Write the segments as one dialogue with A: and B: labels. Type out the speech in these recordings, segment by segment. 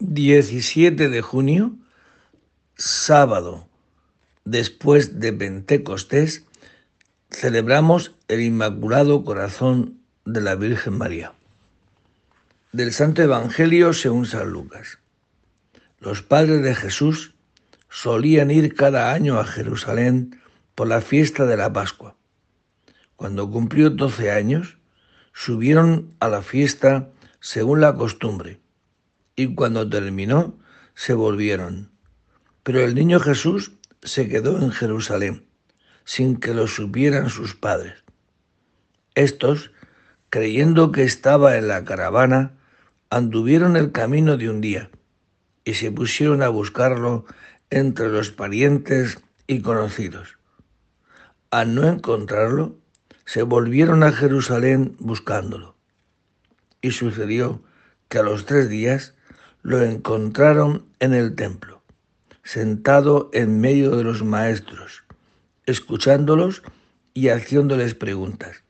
A: 17 de junio, sábado, después de Pentecostés, celebramos el Inmaculado Corazón de la Virgen María. Del Santo Evangelio según San Lucas. Los padres de Jesús solían ir cada año a Jerusalén por la fiesta de la Pascua. Cuando cumplió doce años, subieron a la fiesta según la costumbre y cuando terminó se volvieron. Pero el niño Jesús se quedó en Jerusalén, sin que lo supieran sus padres. Estos, creyendo que estaba en la caravana, anduvieron el camino de un día y se pusieron a buscarlo entre los parientes y conocidos. Al no encontrarlo, se volvieron a Jerusalén buscándolo. Y sucedió que a los tres días lo encontraron en el templo, sentado en medio de los maestros, escuchándolos y haciéndoles preguntas.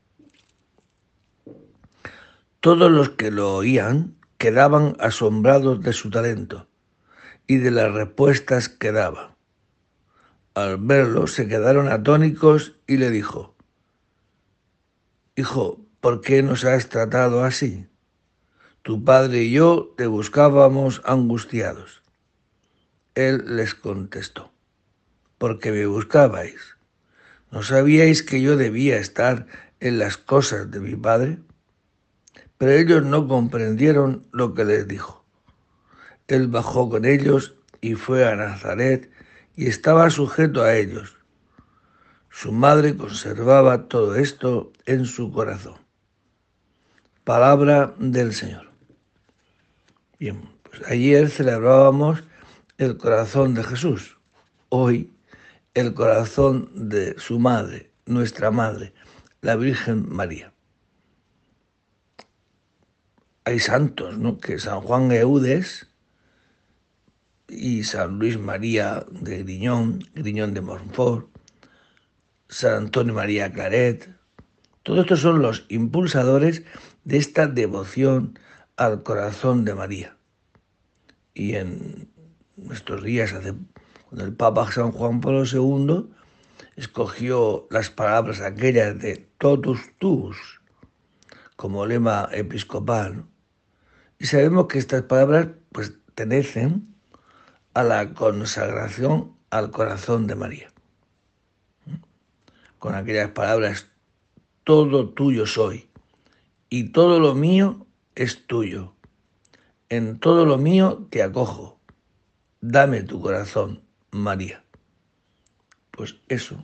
A: Todos los que lo oían quedaban asombrados de su talento y de las respuestas que daba. Al verlo se quedaron atónicos y le dijo, Hijo, ¿por qué nos has tratado así? Tu padre y yo te buscábamos angustiados. Él les contestó, porque me buscabais. ¿No sabíais que yo debía estar en las cosas de mi padre? Pero ellos no comprendieron lo que les dijo. Él bajó con ellos y fue a Nazaret y estaba sujeto a ellos. Su madre conservaba todo esto en su corazón. Palabra del Señor. Bien, pues ayer celebrábamos el corazón de Jesús, hoy el corazón de su madre, nuestra madre, la Virgen María. Hay santos, ¿no? Que San Juan Eudes y San Luis María de Griñón, Griñón de Montfort, San Antonio María Claret, todos estos son los impulsadores de esta devoción al corazón de María. Y en nuestros días, cuando el Papa San Juan Pablo II escogió las palabras aquellas de totus tus como lema episcopal, y sabemos que estas palabras pues pertenecen a la consagración al corazón de María. Con aquellas palabras, todo tuyo soy y todo lo mío es tuyo. En todo lo mío te acojo. Dame tu corazón, María. Pues eso,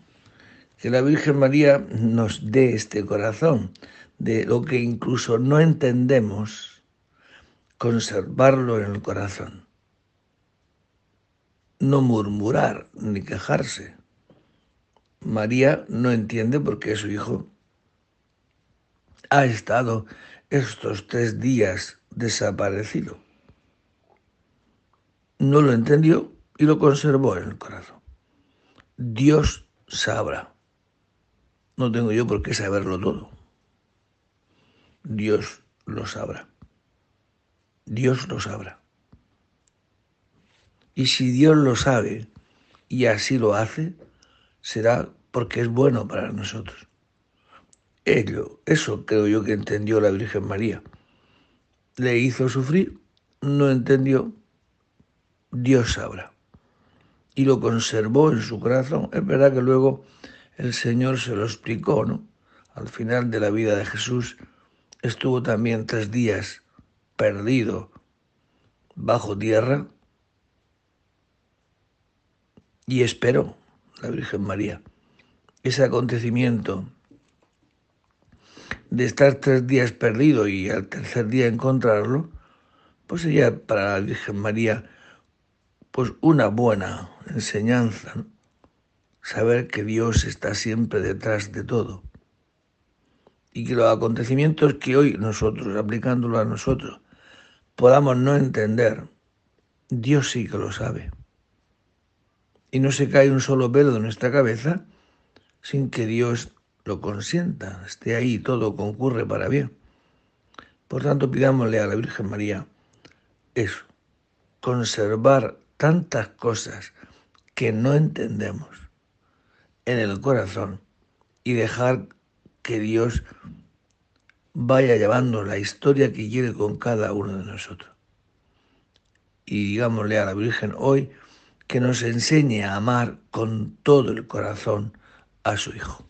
A: que la Virgen María nos dé este corazón, de lo que incluso no entendemos, conservarlo en el corazón. No murmurar ni quejarse. María no entiende por qué su hijo ha estado estos tres días desaparecido. No lo entendió y lo conservó en el corazón. Dios sabrá. No tengo yo por qué saberlo todo. Dios lo sabrá. Dios lo sabrá. Y si Dios lo sabe y así lo hace, será porque es bueno para nosotros. Ello, eso creo yo que entendió la Virgen María. Le hizo sufrir, no entendió, Dios sabrá. Y lo conservó en su corazón. Es verdad que luego el Señor se lo explicó, ¿no? Al final de la vida de Jesús estuvo también tres días perdido bajo tierra y esperó la Virgen María ese acontecimiento de estar tres días perdido y al tercer día encontrarlo, pues sería para la Virgen María pues una buena enseñanza, saber que Dios está siempre detrás de todo y que los acontecimientos que hoy nosotros, aplicándolo a nosotros, podamos no entender, Dios sí que lo sabe. Y no se cae un solo pelo de nuestra cabeza sin que Dios lo consienta, esté ahí, todo concurre para bien. Por tanto, pidámosle a la Virgen María eso, conservar tantas cosas que no entendemos en el corazón y dejar que Dios vaya llevando la historia que quiere con cada uno de nosotros. Y digámosle a la Virgen hoy que nos enseñe a amar con todo el corazón a su Hijo.